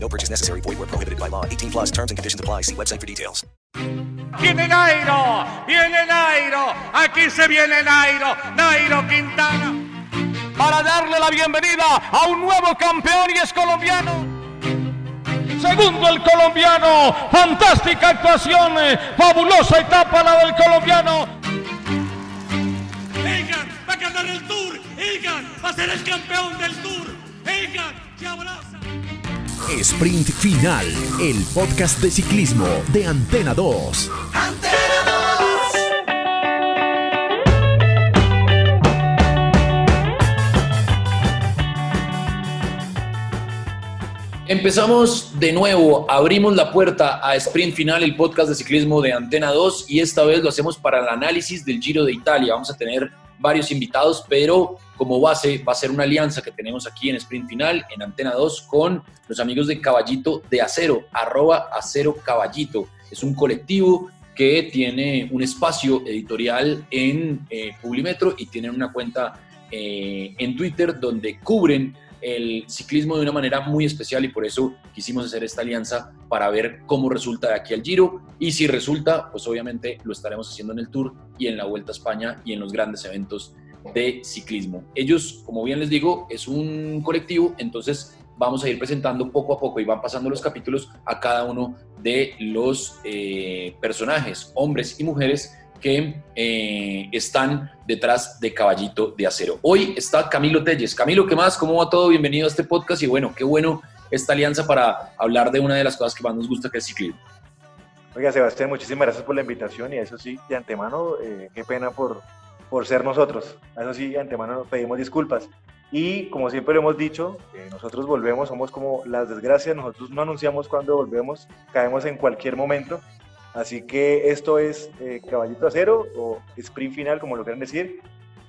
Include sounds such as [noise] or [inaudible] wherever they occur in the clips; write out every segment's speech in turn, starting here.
No purchase necessary. Void where prohibited by law. 18 plus terms and conditions apply. See website for details. Viene Nairo, viene Nairo, aquí se viene Nairo, Nairo Quintana. Para darle la bienvenida a un nuevo campeón y es colombiano. Segundo el colombiano, fantástica actuación, fabulosa etapa la del colombiano. Egan va a ganar el Tour, Egan va a ser el campeón del Tour, Egan se abraza. Sprint Final, el podcast de ciclismo de Antena 2. Empezamos de nuevo, abrimos la puerta a Sprint Final, el podcast de ciclismo de Antena 2 y esta vez lo hacemos para el análisis del Giro de Italia. Vamos a tener varios invitados, pero como base va a ser una alianza que tenemos aquí en Sprint Final, en Antena 2, con los amigos de Caballito de Acero, arroba Acero Caballito. Es un colectivo que tiene un espacio editorial en eh, Publimetro y tienen una cuenta eh, en Twitter donde cubren el ciclismo de una manera muy especial y por eso quisimos hacer esta alianza para ver cómo resulta de aquí al Giro y si resulta, pues obviamente lo estaremos haciendo en el Tour y en la Vuelta a España y en los grandes eventos de ciclismo. Ellos, como bien les digo, es un colectivo, entonces vamos a ir presentando poco a poco y van pasando los capítulos a cada uno de los eh, personajes, hombres y mujeres que eh, están detrás de Caballito de Acero. Hoy está Camilo Telles. Camilo, ¿qué más? ¿Cómo va todo? Bienvenido a este podcast y bueno, qué bueno esta alianza para hablar de una de las cosas que más nos gusta, que es ciclismo. Oiga, Sebastián, muchísimas gracias por la invitación y eso sí, de antemano, eh, qué pena por, por ser nosotros. Eso sí, antemano nos pedimos disculpas. Y como siempre lo hemos dicho, eh, nosotros volvemos, somos como las desgracias, nosotros no anunciamos cuando volvemos, caemos en cualquier momento Así que esto es eh, Caballito Acero o Sprint Final, como lo quieran decir,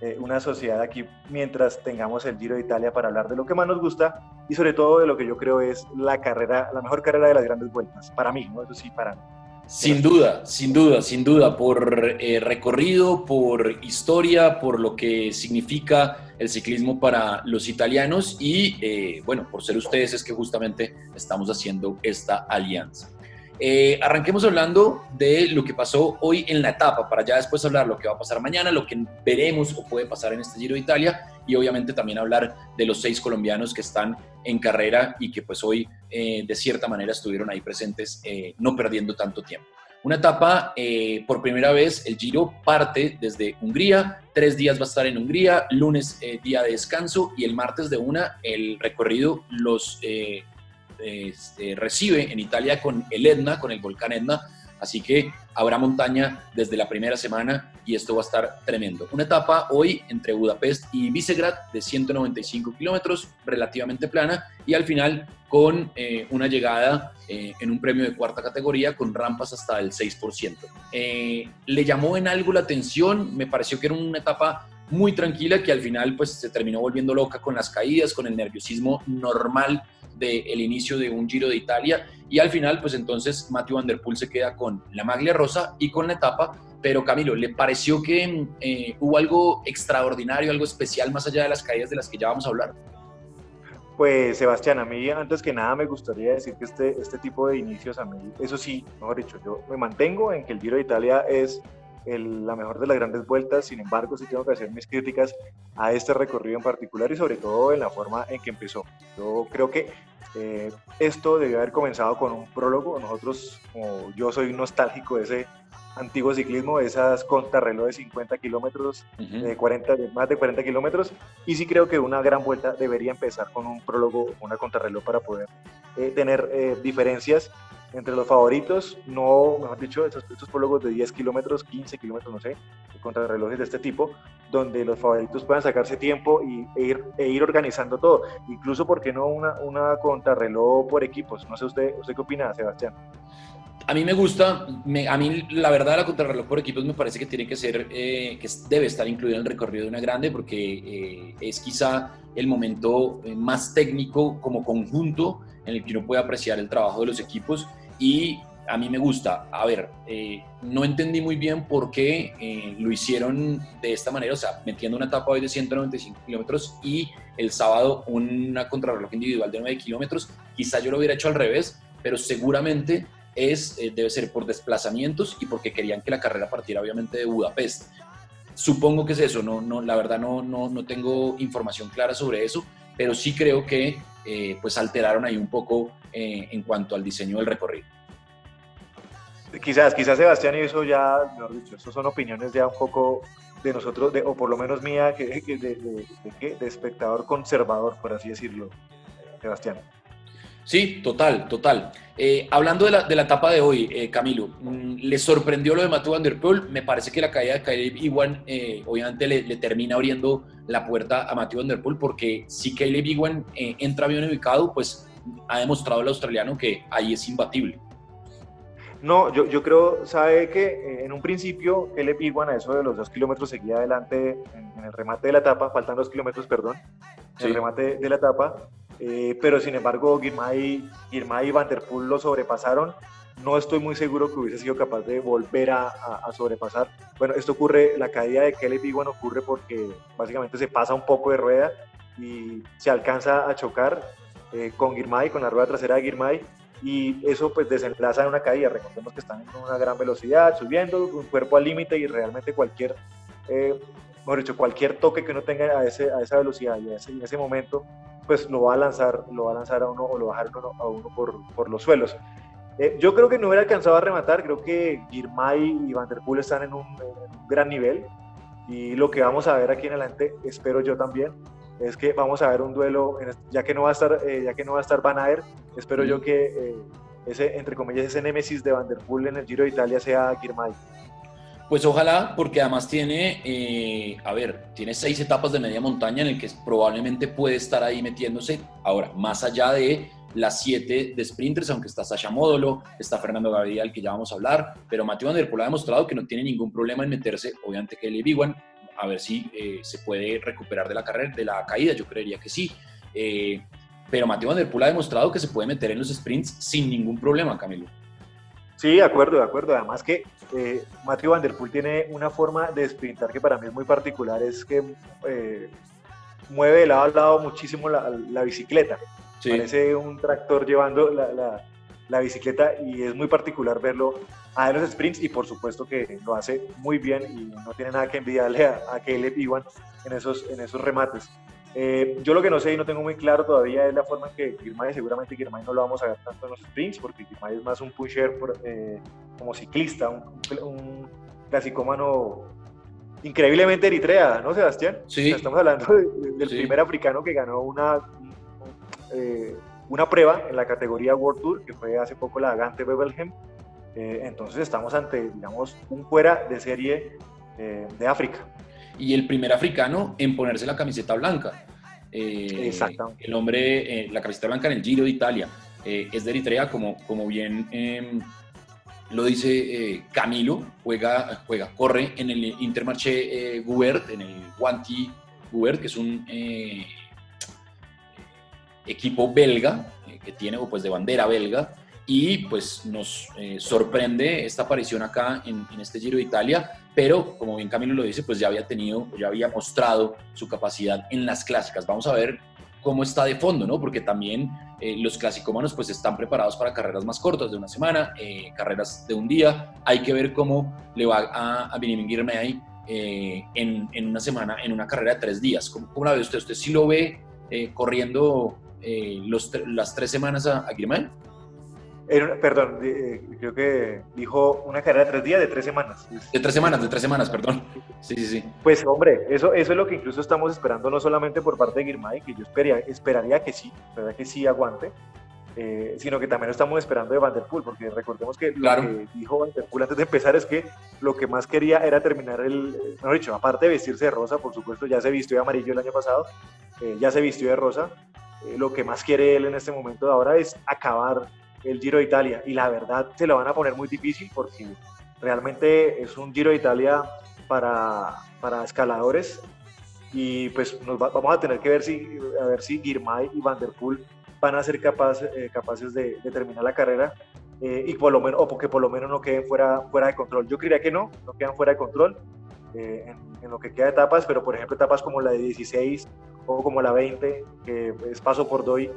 eh, una sociedad aquí mientras tengamos el Giro de Italia para hablar de lo que más nos gusta y sobre todo de lo que yo creo es la carrera, la mejor carrera de las grandes vueltas, para mí, ¿no? Eso sí, para mí. Sin duda, sin duda, sin duda, por eh, recorrido, por historia, por lo que significa el ciclismo para los italianos y, bueno, por ser ustedes es que justamente estamos haciendo esta alianza. Eh, arranquemos hablando de lo que pasó hoy en la etapa, para ya después hablar lo que va a pasar mañana, lo que veremos o puede pasar en este Giro de Italia y obviamente también hablar de los seis colombianos que están en carrera y que pues hoy eh, de cierta manera estuvieron ahí presentes, eh, no perdiendo tanto tiempo. Una etapa, por primera vez, el Giro parte desde Hungría, tres días va a estar en Hungría, lunes día de descanso y el martes de una el recorrido los este, recibe en Italia con el Etna, con el volcán Etna. Así que habrá montaña desde la primera semana y esto va a estar tremendo. Una etapa hoy entre Budapest y Visegrad de 195 kilómetros, relativamente plana, y al final con eh, una llegada eh, en un premio de cuarta categoría con rampas hasta el 6%. Eh, le llamó en algo la atención, me pareció que era una etapa muy tranquila que al final pues se terminó volviendo loca con las caídas, con el nerviosismo normal del inicio de un Giro de Italia y al final pues entonces Matthew Van Der Poel se queda con la maglia rosa y con la etapa, pero Camilo, ¿le pareció que eh, hubo algo extraordinario, algo especial más allá de las caídas de las que ya vamos a hablar? Pues Sebastián, a mí antes que nada me gustaría decir que este, este tipo de inicios a mí, eso sí, mejor dicho, yo me mantengo en que el Giro de Italia es la mejor de las grandes vueltas, sin embargo sí tengo que hacer mis críticas a este recorrido en particular y sobre todo en la forma en que empezó. Yo creo que eh, esto debió haber comenzado con un prólogo, nosotros, como yo soy nostálgico de ese antiguo ciclismo, de esas contrarreloj de 50 kilómetros, de 40, más de 40 kilómetros, y sí creo que una gran vuelta debería empezar con un prólogo, una contrarreloj para poder eh, tener eh, diferencias entre los favoritos, no, mejor dicho, estos, estos prólogos de 10 kilómetros, 15 kilómetros, no sé, contra relojes de este tipo, donde los favoritos puedan sacarse tiempo y, e, ir, e ir organizando todo. Incluso, ¿por qué no una, una contrarreloj por equipos? No sé usted, ¿usted qué opina, Sebastián? A mí me gusta, a mí la verdad la contrarreloj por equipos me parece que tiene que ser, eh, que debe estar incluida en el recorrido de una grande porque eh, es quizá el momento eh, más técnico como conjunto en el que uno puede apreciar el trabajo de los equipos y a mí me gusta. A ver, no entendí muy bien por qué lo hicieron de esta manera, o sea, metiendo una etapa hoy de 195 kilómetros y el sábado una contrarreloj individual de 9 kilómetros. Quizá yo lo hubiera hecho al revés, pero seguramente es, eh, debe ser por desplazamientos y porque querían que la carrera partiera obviamente de Budapest. Supongo que es eso, no, no, la verdad no, no, no tengo información clara sobre eso, pero sí creo que eh, pues alteraron ahí un poco eh, en cuanto al diseño del recorrido. Quizás, quizás Sebastián y eso ya, mejor dicho, eso son opiniones ya un poco de nosotros, de, o por lo menos mía, que, de, de, de espectador conservador, por así decirlo, Sebastián. Sí, total, total. Eh, hablando de la, de la, etapa de hoy, eh, Camilo, mm, ¿le sorprendió lo de Matthew Van Der Poel? Me parece que la caída de Caleb Iwan eh, obviamente le, termina abriendo la puerta a Matthew Van Der Poel porque si Caleb Iwan entra bien ubicado, pues ha demostrado el australiano que ahí es imbatible. No, yo, yo creo, sabe que en un principio Caleb Iwan a eso de los dos kilómetros seguía adelante en, el remate de la etapa, faltan dos kilómetros, perdón, en el remate de la etapa, eh, pero sin embargo Girmay, y Van Der Poel lo sobrepasaron. No estoy muy seguro que hubiese sido capaz de volver a, sobrepasar. Bueno, esto ocurre, la caída de Kelly Biguan ocurre porque básicamente se pasa un poco de rueda y se alcanza a chocar eh, con Girmay, con la rueda trasera de Girmay, y eso pues desenlaza en una caída. Recordemos que están en una gran velocidad, subiendo, un cuerpo al límite y realmente cualquier, eh, mejor dicho, cualquier toque que uno tenga a, ese, a esa velocidad y en ese momento pues lo va a lanzar, lo va a lanzar a uno o lo va a dejar a uno por, por los suelos. Eh, yo creo que no hubiera alcanzado a rematar, creo que Girmay y Van Der Poel están en un, gran nivel y lo que vamos a ver aquí en adelante, espero yo también, es que vamos a ver un duelo, ya que no va a estar, eh, ya que no va a estar Van Aert, espero yo que eh, ese, entre comillas, ese némesis de Van Der Poel en el Giro de Italia sea Girmay. Pues ojalá, porque además tiene, eh, a ver, tiene seis etapas de media montaña en el que probablemente puede estar ahí metiéndose. Ahora, más allá de las siete de sprinters, aunque está Sasha Módolo, está Fernando Gabriel, que ya vamos a hablar, pero Mateo Van ha demostrado que no tiene ningún problema en meterse, obviamente que el Biguan, a ver si eh, se puede recuperar de la carrera, de la caída, yo creería que sí. Eh, pero Mateo Van ha demostrado que se puede meter en los sprints sin ningún problema, Camilo. Sí, de acuerdo, de acuerdo. Además que eh, Matthew Van Der Poel tiene una forma de sprintar que para mí es muy particular, es que eh, mueve de lado a lado muchísimo la, bicicleta. Parece un tractor llevando la, la, bicicleta y es muy particular verlo a los sprints y por supuesto que lo hace muy bien y no tiene nada que envidiarle a, a Caleb Iwan en esos, en esos remates. Eh, yo lo que no sé y no tengo muy claro todavía es la forma en que Girmay, seguramente Girmay no lo vamos a ver tanto en los sprints, porque Girmay es más un pusher eh, como ciclista, un, un clasicómano increíblemente eritrea, ¿no, Sebastián? Sí. estamos hablando del primer africano que ganó una, eh, una prueba en la categoría World Tour, que fue hace poco la Gante Bebelhem. entonces estamos ante, digamos, un fuera de serie de África y el primer africano en ponerse la camiseta blanca. Eh. El hombre, eh, la camiseta blanca en el Giro de Italia, eh, es de Eritrea, como, como bien em, lo dice Camilo, juega, juega, corre en el Intermarché Goubert, en el Guanti Goubert, que es un equipo belga, que tiene, pues de bandera belga, y pues nos sorprende esta aparición acá en, este Giro de Italia pero como bien Camilo lo dice, pues ya había tenido, ya había mostrado su capacidad en las clásicas. Vamos a ver cómo está de fondo, ¿no? Porque también eh, los clasicómanos pues están preparados para carreras más cortas, de una semana, eh, carreras de un día. Hay que ver cómo le va a, a Girmay eh, en, en, una semana, en una carrera de tres días. ¿Cómo, cómo la ve usted? ¿Usted sí lo ve eh, corriendo los, las tres semanas a, a? Perdón, eh, creo que dijo una carrera de tres días, de tres semanas. De tres semanas, de tres semanas, perdón. Sí, sí, sí. Pues hombre, eso, eso es lo que incluso estamos esperando, no solamente por parte de Girmay, que yo esperaría, esperaría que sí, verdad que sí aguante, eh, sino que también lo estamos esperando de Van Der Poel, porque recordemos que lo que dijo Van Der Poel antes de empezar es que lo que más quería era terminar el, no dicho, aparte de vestirse de rosa, por supuesto, ya se vistió de amarillo el año pasado, eh, ya se vistió de rosa, lo que más quiere él en este momento de ahora es acabar el Giro de Italia y la verdad se lo van a poner muy difícil porque realmente es un Giro de Italia para, para escaladores y pues nos vamos a tener que ver si, a ver si Girmay y Van der Poel van a ser capaces eh, capaces de, terminar la carrera eh, y por lo menos, o porque por lo menos no queden fuera, fuera de control. Yo creía que no, no quedan fuera de control eh, en, lo que queda de etapas, pero por ejemplo etapas como la de 16 o como la 20, que es paso por doy,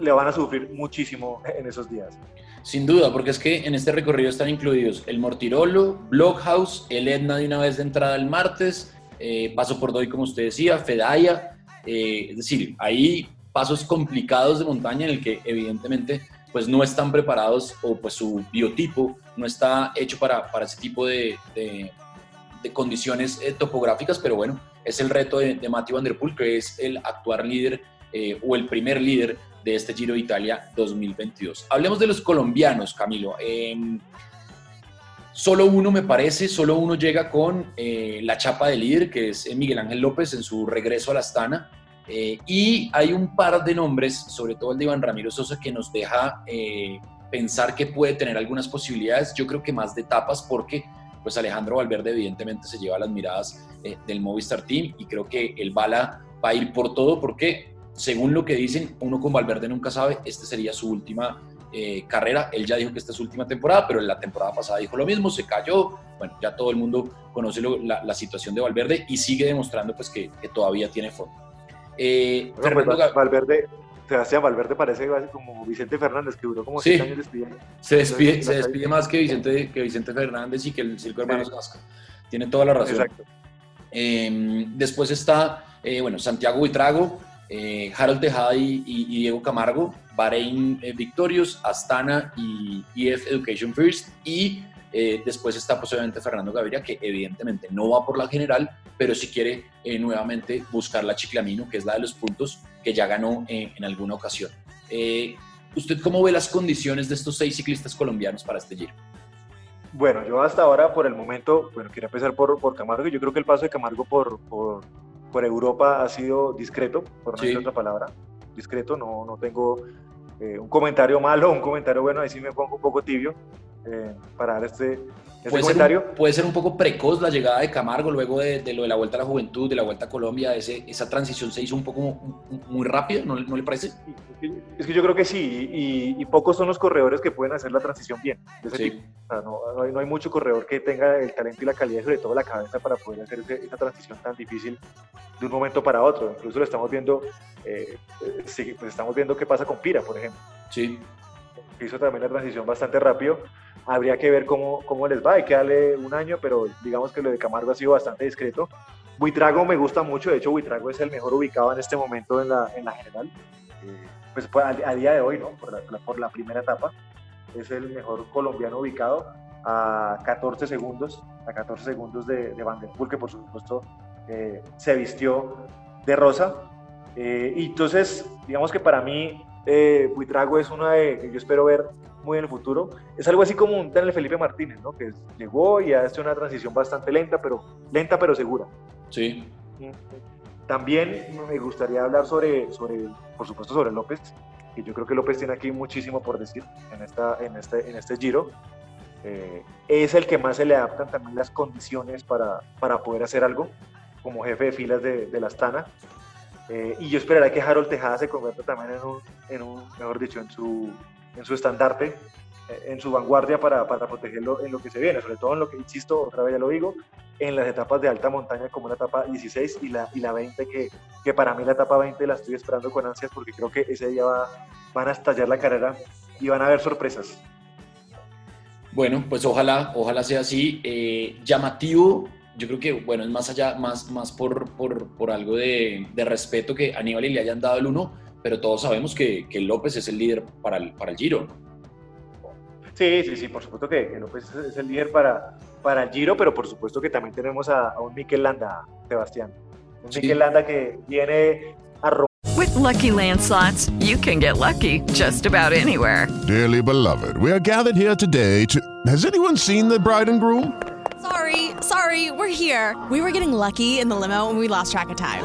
le van a sufrir muchísimo en esos días. Sin duda, porque es que en este recorrido están incluidos el Mortirolo, Blockhouse, el Etna de una vez de entrada el martes, paso por doy como usted decía, Fedaya, es decir, ahí pasos complicados de montaña en el que evidentemente pues no están preparados o pues su biotipo no está hecho para, para ese tipo de, de, condiciones eh, topográficas, pero bueno, es el reto de, de Matthew Van Der Poel, que es el actual líder eh, o el primer líder de este Giro de Italia 2022. Hablemos de los colombianos, Camilo. Em, solo uno me parece, solo uno llega con eh, la chapa de líder, que es Miguel Ángel López en su regreso a la Astana. Eh, y hay un par de nombres, sobre todo el de Iván Ramiro Sosa, que nos deja eh, pensar que puede tener algunas posibilidades. Yo creo que más de etapas porque pues Alejandro Valverde evidentemente se lleva las miradas eh, del Movistar Team y creo que el Bala va a ir por todo porque según lo que dicen, uno con Valverde nunca sabe, esta sería su última carrera. Él ya dijo que esta es su última temporada, pero en la temporada pasada dijo lo mismo, se cayó. Bueno, ya todo el mundo conoce la, situación de Valverde y sigue demostrando pues que, que todavía tiene fondo. Eh, pues, Valverde, Sebastián Valverde parece como Vicente Fernández, que duró como sí. años despidiendo. Se despide, se despide más que Vicente, que Vicente Fernández y que el Circo Hermanos Gasca. Tiene toda la razón. Exacto. Em, después está, eh, bueno, Santiago Buitrago, eh, Harold Tejada y, Diego Camargo, Bahrein eh, Victorious, Astana y EF Education First. Y después está posiblemente Fernando Gaviria, que evidentemente no va por la general, pero si quiere eh, nuevamente buscar la Chiclamino, que es la de los puntos que ya ganó eh, en alguna ocasión. Eh, ¿Usted cómo ve las condiciones de estos seis ciclistas colombianos para este Giro? Bueno, yo hasta ahora, por el momento, bueno, quiero empezar por, por Camargo. Yo creo que el paso de Camargo por, por Europa ha sido discreto, por no decir otra palabra. Discreto, no, no tengo un comentario malo, un comentario bueno, ahí sí me pongo un poco tibio para dar este, puede Ser un, puede ser un poco precoz la llegada de Camargo luego de, lo de la Vuelta a la Juventud, de la Vuelta a Colombia, ese, esa transición se hizo un poco muy rápida, ¿no, le parece? Es que yo creo que sí, y, pocos son los corredores que pueden hacer la transición bien. no, hay, mucho corredor que tenga el talento y la calidad, sobre todo la cabeza, para poder hacer esa transición tan difícil de un momento para otro. Incluso lo estamos viendo, eh, eh, pues estamos viendo qué pasa con Pira, por ejemplo. Sí. Hizo también la transición bastante rápido habría que ver cómo, cómo les va, hay que darle un año, pero digamos que lo de Camargo ha sido bastante discreto. Buitrago me gusta mucho, de hecho Buitrago es el mejor ubicado en este momento en la, en la general, eh, pues, pues a, día de hoy, ¿no? Por la, por la, primera etapa, es el mejor colombiano ubicado a 14 segundos, a 14 segundos de, de Van der Poel, que por supuesto eh, se vistió de rosa. Eh, y entonces, digamos que para mí Buitrago es una de, yo espero ver muy en el futuro. Es algo así como un Daniel Felipe Martínez, ¿no? Que llegó y ha hecho una transición bastante lenta, pero lenta pero segura. Sí. También me gustaría hablar sobre, sobre, por supuesto, sobre López, que yo creo que López tiene aquí muchísimo por decir en, esta, en, este, en este giro. Eh, es el que más se le adaptan también las condiciones para, para poder hacer algo como jefe de filas de, de la Astana. Eh, y yo esperaría que Harold Tejada se convierta también en un, en un mejor dicho, en su, en su estandarte, eh, en su vanguardia para, para, protegerlo en lo que se viene, sobre todo en lo que, insisto, otra vez ya lo digo, en las etapas de alta montaña como la etapa 16 y la, y la 20, que, que para mí la etapa 20 la estoy esperando con ansias porque creo que ese día va, van a estallar la carrera y van a haber sorpresas. Bueno, pues ojalá, ojalá sea así. Eh, llamativo, yo creo que, bueno, es más allá, más, más por, por, por algo de, de, respeto que Aníbal le hayan dado el uno, pero todos sabemos que, que López es el líder para el, para el Giro. Sí, sí, sí, por supuesto que, López es el líder para, para el Giro, pero por supuesto que también tenemos a, un Mikel Landa, Sebastián. Un sí. Mikel Landa que viene a romper. With lucky landslots, you can get lucky just about anywhere. Dearly beloved, we are gathered here today to. Has anyone seen the bride and groom? Sorry, sorry, we're here. We were getting lucky in the limo and we lost track of time.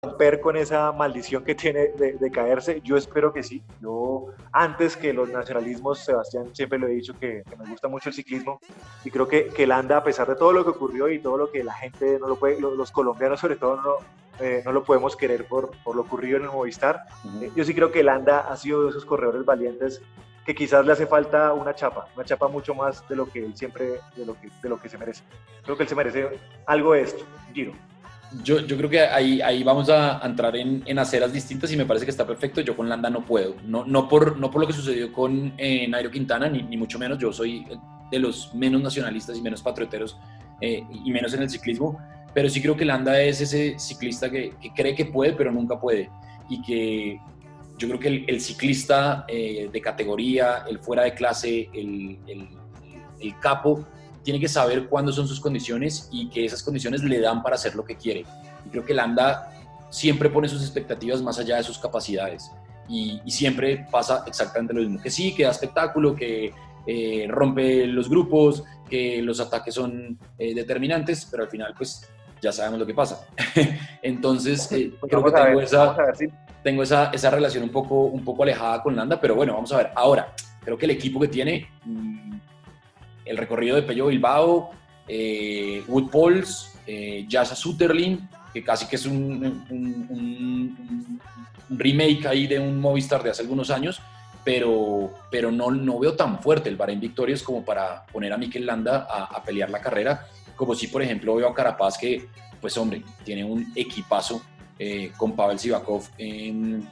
Romper con esa maldición que tiene de, de, caerse? Yo espero que sí. Yo, antes que los nacionalismos, Sebastián, siempre lo he dicho que, que me gusta mucho el ciclismo y creo que, que Landa, a pesar de todo lo que ocurrió y todo lo que la gente no lo puede, los, los colombianos sobre todo no, eh, no lo podemos querer por, por, lo ocurrido en el Movistar. Uh -huh. eh, yo sí creo que Landa ha sido de esos corredores valientes que quizás le hace falta una chapa, una chapa mucho más de lo que él siempre, de lo que, de lo que se merece. Creo que él se merece algo de esto, Giro. Yo, yo, creo que ahí, ahí vamos a entrar en, en, aceras distintas y me parece que está perfecto. Yo con Landa no puedo. No, no, por, no por lo que sucedió con eh, Nairo Quintana, ni, ni, mucho menos. Yo soy de los menos nacionalistas y menos patrioteros eh, y menos en el ciclismo. Pero sí creo que Landa es ese ciclista que, que cree que puede, pero nunca puede. Y que yo creo que el, el ciclista eh, de categoría, el fuera de clase, el, el, el capo, tiene que saber cuándo son sus condiciones y que esas condiciones le dan para hacer lo que quiere. Y creo que Landa siempre pone sus expectativas más allá de sus capacidades. Y, y siempre pasa exactamente lo mismo. Que sí, que da espectáculo, que eh, rompe los grupos, que los ataques son eh, determinantes, pero al final pues ya sabemos lo que pasa. [laughs] Entonces eh, pues [laughs] creo que tengo, ver, esa, si... tengo esa, esa, relación un poco, un poco alejada con Landa, pero bueno, vamos a ver. Ahora, creo que el equipo que tiene... El recorrido de Pello Bilbao, eh, Wood Pauls, eh, Sutterlin, que casi que es un, remake ahí de un Movistar de hace algunos años, pero, pero no, no veo tan fuerte el Bahrein Victorious como para poner a Mikel Landa a, pelear la carrera, como si por ejemplo veo a Carapaz que, pues hombre, tiene un equipazo eh, con Pavel Sivakov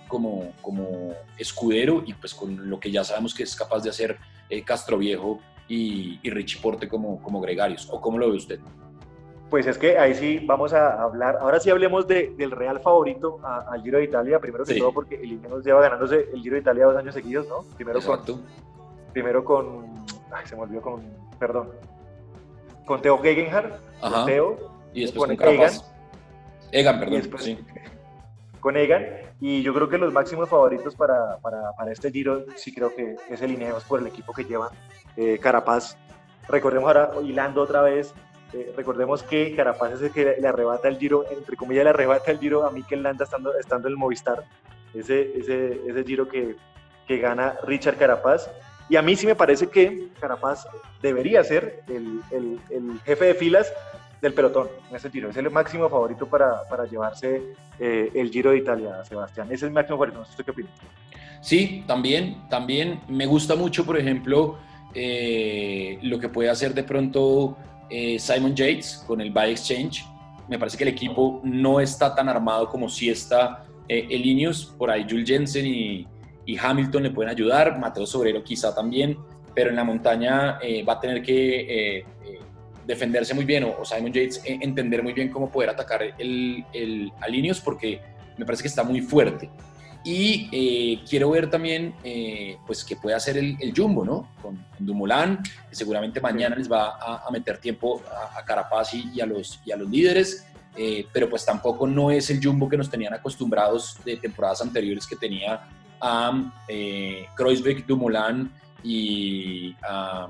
como, como escudero y pues con lo que ya sabemos que es capaz de hacer eh, Castro Viejo y, y Richie Porte como, como gregarios. ¿O cómo lo ve usted? Pues es que ahí sí vamos a hablar, ahora sí hablemos de, del real favorito al Giro de Italia, primero que sí. todo porque el Ineos lleva ganándose el Giro de Italia dos años seguidos, ¿no? Primero Exacto. con, primero con, ay, se me olvidó con, perdón, con Teo Gegenhardt, Ajá. con Teo, y después con, con Egan, Egan, perdón, después, sí. [laughs] con Egan, y yo creo que los máximos favoritos para, para, para este Giro sí creo que es el Ineos por el equipo que lleva eh, Carapaz. Recordemos ahora, hilando otra vez, eh, recordemos que Carapaz es el que le, arrebata el Giro, entre comillas, le arrebata el Giro a Mikel Landa estando, estando en el Movistar. Ese, ese, ese Giro que, que gana Richard Carapaz. Y a mí sí me parece que Carapaz debería ser el, el, el jefe de filas del pelotón en ese Giro. Es el máximo favorito para, para llevarse eh, el Giro de Italia, Sebastián. Ese es el máximo favorito. ¿Usted qué opina? Sí, también, también me gusta mucho, por ejemplo, eh, lo que puede hacer de pronto eh, Simon Yates con el Buy Exchange. Me parece que el equipo no está tan armado como si está eh, el Ineos. Por ahí Jules Jensen y, Hamilton le pueden ayudar. Mateo Sobrero quizá también. Pero en la montaña eh, va a tener que defenderse muy bien o, o Simon Yates entender muy bien cómo poder atacar el, el, al Ineos porque me parece que está muy fuerte. Y eh, quiero ver también eh, pues qué puede hacer el, el, Jumbo, ¿no? Con, con Dumoulin, que seguramente mañana les va a, a meter tiempo a, a Carapaz y, y, a los, y a los líderes, eh, pero pues tampoco no es el Jumbo que nos tenían acostumbrados de temporadas anteriores que tenía a eh, Kreuzbeck, Dumoulin y a...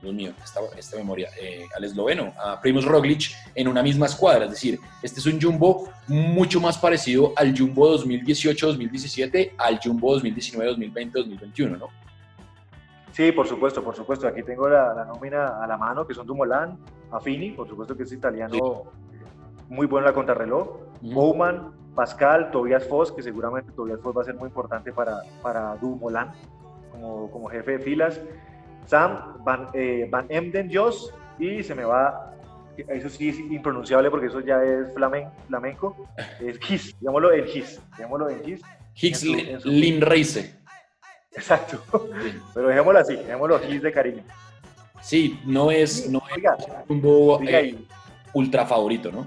Dios mío, esta, esta memoria, eh, al esloveno, a Primoz Roglic en una misma escuadra. Es decir, este es un Jumbo mucho más parecido al Jumbo 2018-2017, al Jumbo 2019-2020-2021, ¿no? Sí, por supuesto, por supuesto. Aquí tengo la, la, nómina a la mano, que son Dumoulin, Affini, por supuesto que es italiano, sí. muy bueno en la contrarreloj, -huh. Bowman, Pascal, Tobias Foss, que seguramente Tobias Foss va a ser muy importante para, para Dumoulin como, como jefe de filas. Sam, Van, eh, Van Emden, Jos, y se me va, eso sí es impronunciable porque eso ya es flamen, flamenco, es Gis, digámoslo en Gis, digámoslo en Gis. Higgs Linreise. Exacto, sí. [laughs] pero dejémoslo así, dejémoslo Gis de cariño. Sí, no es, no es un bobo, eh, ultra favorito, ¿no?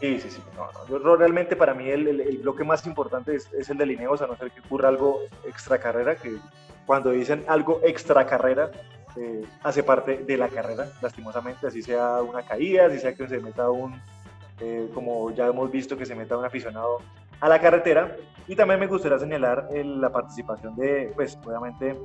Sí, sí, sí. No, no. Yo realmente para mí el, el, el, bloque más importante es, es el de Lineos, a no ser que ocurra algo extra carrera, que cuando dicen algo extra carrera, eh, hace parte de la carrera, lastimosamente, así sea una caída, así sea que se meta un, eh, como ya hemos visto, que se meta un aficionado a la carretera. Y también me gustaría señalar la participación de, pues, obviamente,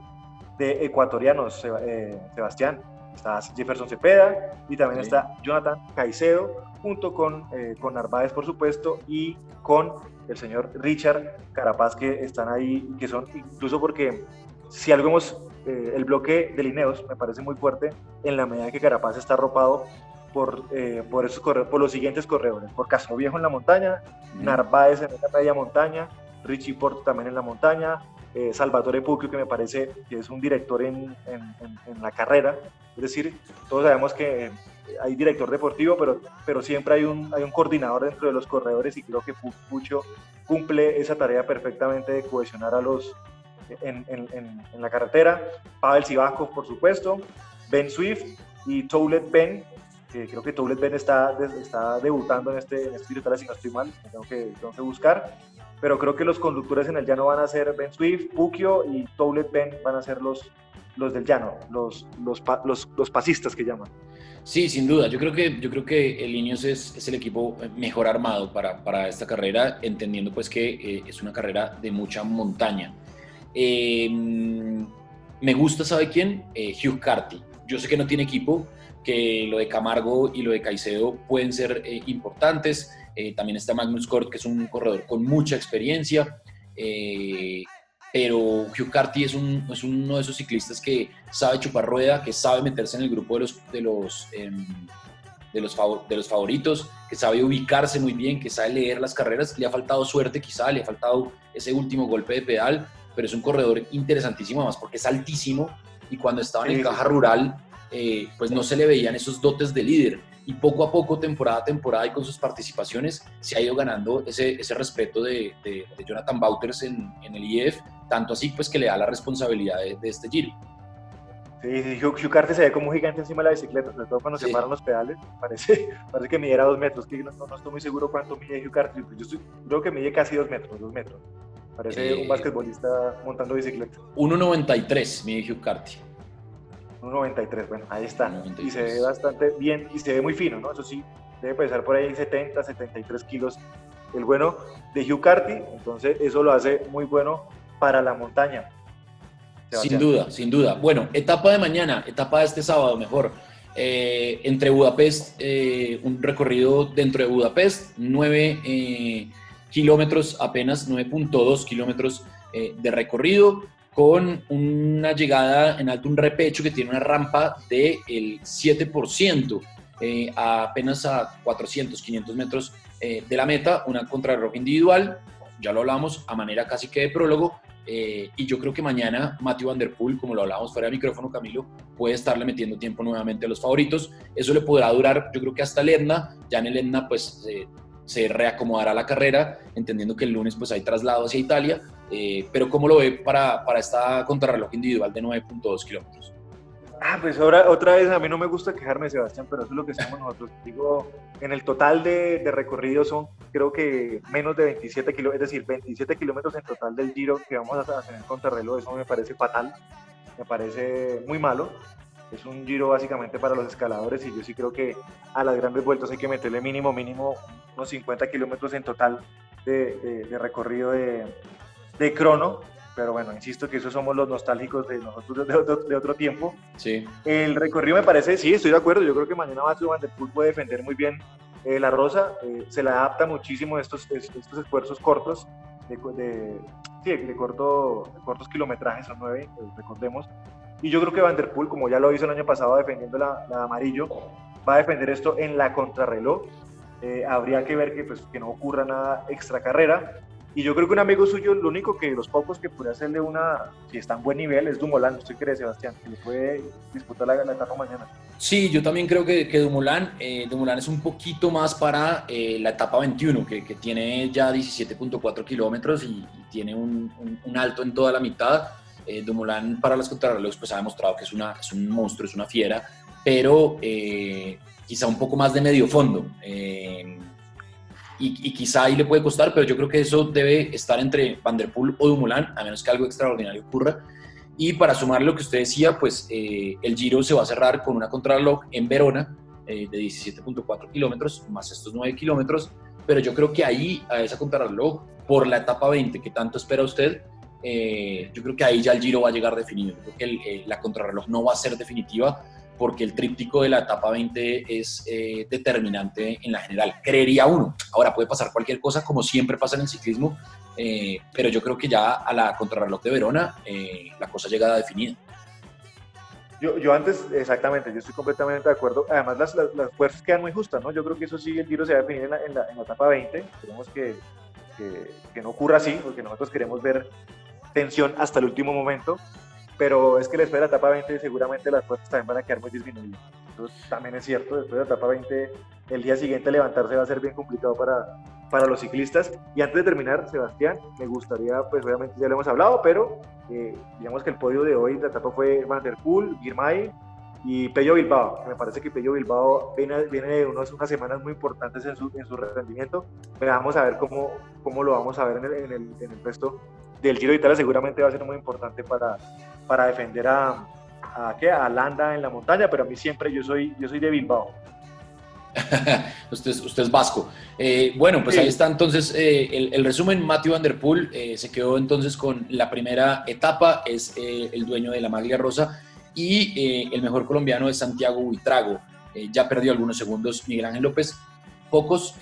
de ecuatorianos, eh, Sebastián. Está Jefferson Cepeda y también está Jonathan Caicedo, junto con, eh, con Narváez, por supuesto, y con el señor Richard Carapaz, que están ahí, que son incluso porque si algo hemos, eh, el bloque de Lineos me parece muy fuerte en la medida que Carapaz está arropado por, eh, por, esos por los siguientes corredores, por Castro Viejo en la montaña, Narváez en la media montaña, Richie Porto también en la montaña, eh, Salvatore Puccio, que me parece que es un director en, en, la carrera. Es decir, todos sabemos que hay director deportivo, pero, pero siempre hay un, hay un coordinador dentro de los corredores y creo que Puccio cumple esa tarea perfectamente de cohesionar a los en, la carretera. Pavel Sivakov, por supuesto, Ben Swift y Toulet Ben, creo que Toulet Ben está, está debutando en este, en este si no estoy mal, tengo que, tengo que buscar pero creo que los conductores en el llano van a ser Ben Swift, Pukio y Toulet Ben van a ser los, los del llano, los, los, los, los, pasistas que llaman. Sí, sin duda. Yo creo que, yo creo que el Ineos es, es el equipo mejor armado para, para, esta carrera, entendiendo pues que eh, es una carrera de mucha montaña. Em, me gusta, ¿sabe quién? Eh, Hugh Carty. Yo sé que no tiene equipo, que lo de Camargo y lo de Caicedo pueden ser eh, importantes. Eh, también está Magnus Cort, que es un corredor con mucha experiencia. Eh, pero Hugh Carty es, un, es, uno de esos ciclistas que sabe chupar rueda, que sabe meterse en el grupo de los, de los, em, de los, de los favoritos, que sabe ubicarse muy bien, que sabe leer las carreras. Le ha faltado suerte quizá, le ha faltado ese último golpe de pedal, pero es un corredor interesantísimo además porque es altísimo y cuando estaba en el caja rural eh, pues no se le veían esos dotes de líder. Y poco a poco, temporada a temporada y con sus participaciones, se ha ido ganando ese, ese respeto de, de, Jonathan Bauters en, en, el IEF, tanto así pues que le da la responsabilidad de, este giro. Sí, Hugh, Hugh se ve como un gigante encima de la bicicleta, sobre todo cuando se paran los pedales. [laughs] Parece, parece que midiera dos metros, que no, no, estoy muy seguro cuánto mide Hugh Carty. Yo creo que mide casi dos metros, dos metros. Parece un eh, basquetbolista montando bicicleta. 1.93 mide Hugh Carty. 1.93, bueno, ahí está. Y se ve bastante bien y se ve muy fino, ¿no? Eso sí, debe pesar por ahí 70, 73 kilos el bueno de Hugh Carty, entonces eso lo hace muy bueno para la montaña. Sin duda, sin duda. Bueno, etapa de mañana, etapa de este sábado mejor. Eh, entre Budapest, eh, un recorrido dentro de Budapest, 9 eh, kilómetros, apenas 9.2 kilómetros de recorrido con una llegada en alto, un repecho que tiene una rampa del 7%, eh, apenas a 400, 500 metros eh, de la meta, una contrarreloj individual, ya lo hablamos a manera casi que de prólogo, eh, y yo creo que mañana Matthew Van Der Poel, como lo hablábamos fuera de micrófono, Camilo, puede estarle metiendo tiempo nuevamente a los favoritos. Eso le podrá durar, yo creo que hasta el Etna. Ya en el Etna, pues se reacomodará la carrera, entendiendo que el lunes pues hay traslado hacia Italia, eh, pero ¿cómo lo ve para, para esta contrarreloj individual de 9.2 kilómetros? Ah, pues ahora otra vez a mí no me gusta quejarme, Sebastián, pero eso es lo que hacemos nosotros. Digo, en el total de, de recorrido son creo que menos de 27 kilómetros, es decir, 27 kilómetros en total del giro que vamos a tener contrarreloj, eso me parece fatal, me parece muy malo. Es un giro básicamente para los escaladores y yo sí creo que a las grandes vueltas hay que meterle mínimo, mínimo unos 50 kilómetros en total de, de recorrido de, de crono, pero bueno, insisto que esos somos los nostálgicos de nosotros de otro, de otro tiempo. Sí. El recorrido me parece, sí, estoy de acuerdo, yo creo que mañana Matthew Van Der Poel puede defender muy bien eh, la Rosa, eh, se le adapta muchísimo estos, estos esfuerzos cortos, de, de, sí, de, corto, cortos kilometrajes, son nueve, eh, recordemos, y yo creo que Van Der Poel, como ya lo hizo el año pasado defendiendo la, la amarillo, va a defender esto en la contrarreloj, habría que ver que, pues, que no ocurra nada extra carrera, y yo creo que un amigo suyo, lo único que los pocos que puede hacerle una, si está en buen nivel, es Dumoulin. ¿Usted cree, Sebastián? Que le puede disputar la, la etapa mañana. Sí, yo también creo que, que Dumoulin, eh, Dumoulin es un poquito más para eh, la etapa 21, que, que tiene ya 17.4 kilómetros y, tiene un, un, alto en toda la mitad. Eh, Dumoulin para las contrarrelojes pues ha demostrado que es, una, es un monstruo, es una fiera, pero eh, quizá un poco más de medio fondo y, quizá ahí le puede costar, pero yo creo que eso debe estar entre Van Der Poel o Dumoulin, a menos que algo extraordinario ocurra. Y para sumar lo que usted decía, pues eh, el Giro se va a cerrar con una contrarreloj en Verona eh, de 17.4 kilómetros, más estos 9 kilómetros, pero yo creo que ahí, a esa contrarreloj, por la etapa 20 que tanto espera usted, eh, yo creo que ahí ya el Giro va a llegar definido. Yo creo que eh, la contrarreloj no va a ser definitiva porque el tríptico de la etapa 20 es eh, determinante en la general. Creería uno. Ahora puede pasar cualquier cosa, como siempre pasa en el ciclismo, pero yo creo que ya a la contrarreloj de Verona la cosa llega definida. Yo, yo, antes, exactamente, yo estoy completamente de acuerdo. Además, las, las, fuerzas quedan muy justas, ¿no? Yo creo que eso sí, el Giro se va a definir en la, en la, en la etapa 20. Queremos que, que, que, no ocurra así, porque nosotros queremos ver tensión hasta el último momento, pero es que después de la etapa 20 seguramente las fuerzas también van a quedar muy disminuidas. Entonces también es cierto, después de la etapa 20 el día siguiente levantarse va a ser bien complicado para, para los ciclistas. Y antes de terminar, Sebastián, me gustaría, pues obviamente ya lo hemos hablado, pero eh, digamos que el podio de hoy, la etapa fue Van der Poel, Girmay y Pello Bilbao. Me parece que Pello Bilbao viene, viene de unos, unas semanas muy importantes en su, en su rendimiento. vamos a ver cómo, cómo lo vamos a ver en el, en el, en el resto del Giro de Italia seguramente va a ser muy importante para, para defender a, a, ¿qué? a Landa en la montaña, pero a mí siempre yo soy, yo soy de Bilbao. [laughs] usted, es, usted es vasco. Eh, bueno, pues sí. ahí está entonces eh, el, el, resumen. Matthew Van Der Poel eh, se quedó entonces con la primera etapa, es el dueño de la maglia rosa y el mejor colombiano es Santiago Buitrago. ya perdió algunos segundos Miguel Ángel López, pocos,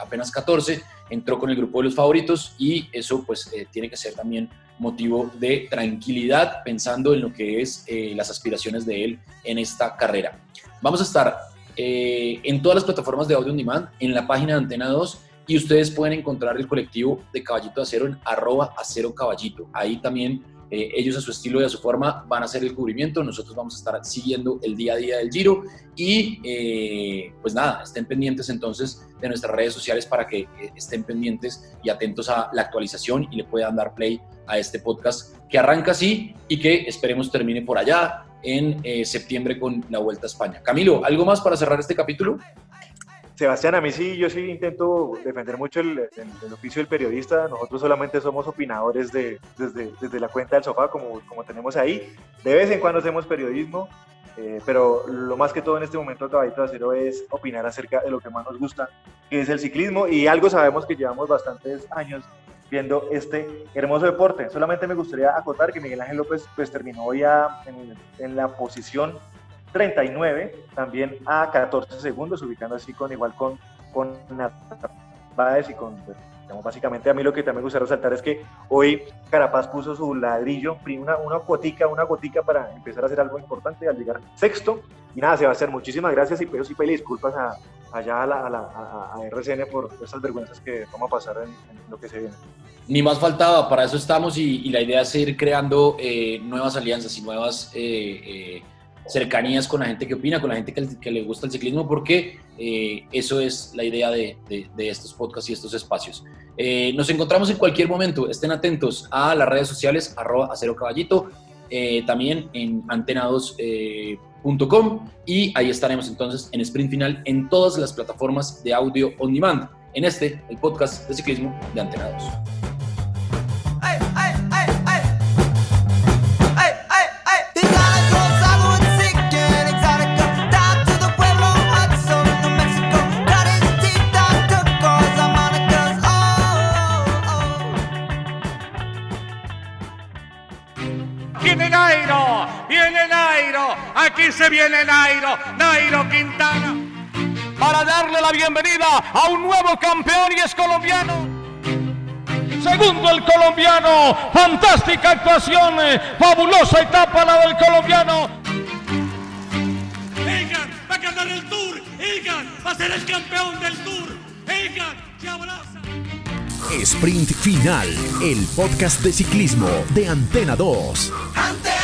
apenas 14 entró con el grupo de los favoritos y eso pues eh, tiene que ser también motivo de tranquilidad pensando en lo que es eh, las aspiraciones de él en esta carrera. Vamos a estar eh, en todas las plataformas de audio on demand, en la página de Antena 2 y ustedes pueden encontrar el colectivo de Caballito Acero en arroba acero caballito. Ahí también eh, ellos a su estilo y a su forma van a hacer el cubrimiento, nosotros vamos a estar siguiendo el día a día del Giro y eh, pues nada, estén pendientes entonces de nuestras redes sociales para que eh, estén pendientes y atentos a la actualización y le puedan dar play a este podcast que arranca así y que esperemos termine por allá en septiembre con la Vuelta a España. Camilo, ¿algo más para cerrar este capítulo? Sebastián, a mí sí, yo sí intento defender mucho el, oficio del periodista. Nosotros solamente somos opinadores de, desde, la cuenta del sofá, como, como tenemos ahí. De vez en cuando hacemos periodismo, eh, pero lo más que todo en este momento, Caballito de Acero, es opinar acerca de lo que más nos gusta, que es el ciclismo. Y algo sabemos que llevamos bastantes años viendo este hermoso deporte. Solamente me gustaría acotar que Miguel Ángel López pues, terminó ya en la posición 39, también a 14 segundos, ubicando así con igual con, con Narváez y con, digamos, básicamente a mí lo que también me gusta resaltar es que hoy Carapaz puso su ladrillo, una, una gotica, una gotica para empezar a hacer algo importante al llegar sexto. Y nada, se va a hacer muchísimas gracias y pero sí pedirle disculpas a, allá a, la, a, la, a, RCN por esas vergüenzas que vamos a pasar en, lo que se viene. Ni más faltaba, para eso estamos y, y la idea es ir creando eh, nuevas alianzas y nuevas... Eh, eh, cercanías con la gente que opina, con la gente que, le gusta el ciclismo, porque eh, eso es la idea de, estos podcasts y estos espacios. Eh, nos encontramos en cualquier momento, estén atentos a las redes sociales, arroba acero caballito, eh, también en antena2.com y ahí estaremos entonces en sprint final en todas las plataformas de audio on demand, en este, el podcast de ciclismo de Antena aquí se viene Nairo, Nairo Quintana. Para darle la bienvenida a un nuevo campeón y es colombiano. Segundo el colombiano, fantástica actuación, fabulosa etapa la del colombiano. Egan va a ganar el Tour, Egan va a ser el campeón del Tour, Egan se abraza. Sprint Final, el podcast de ciclismo de Antena 2. Antena 2.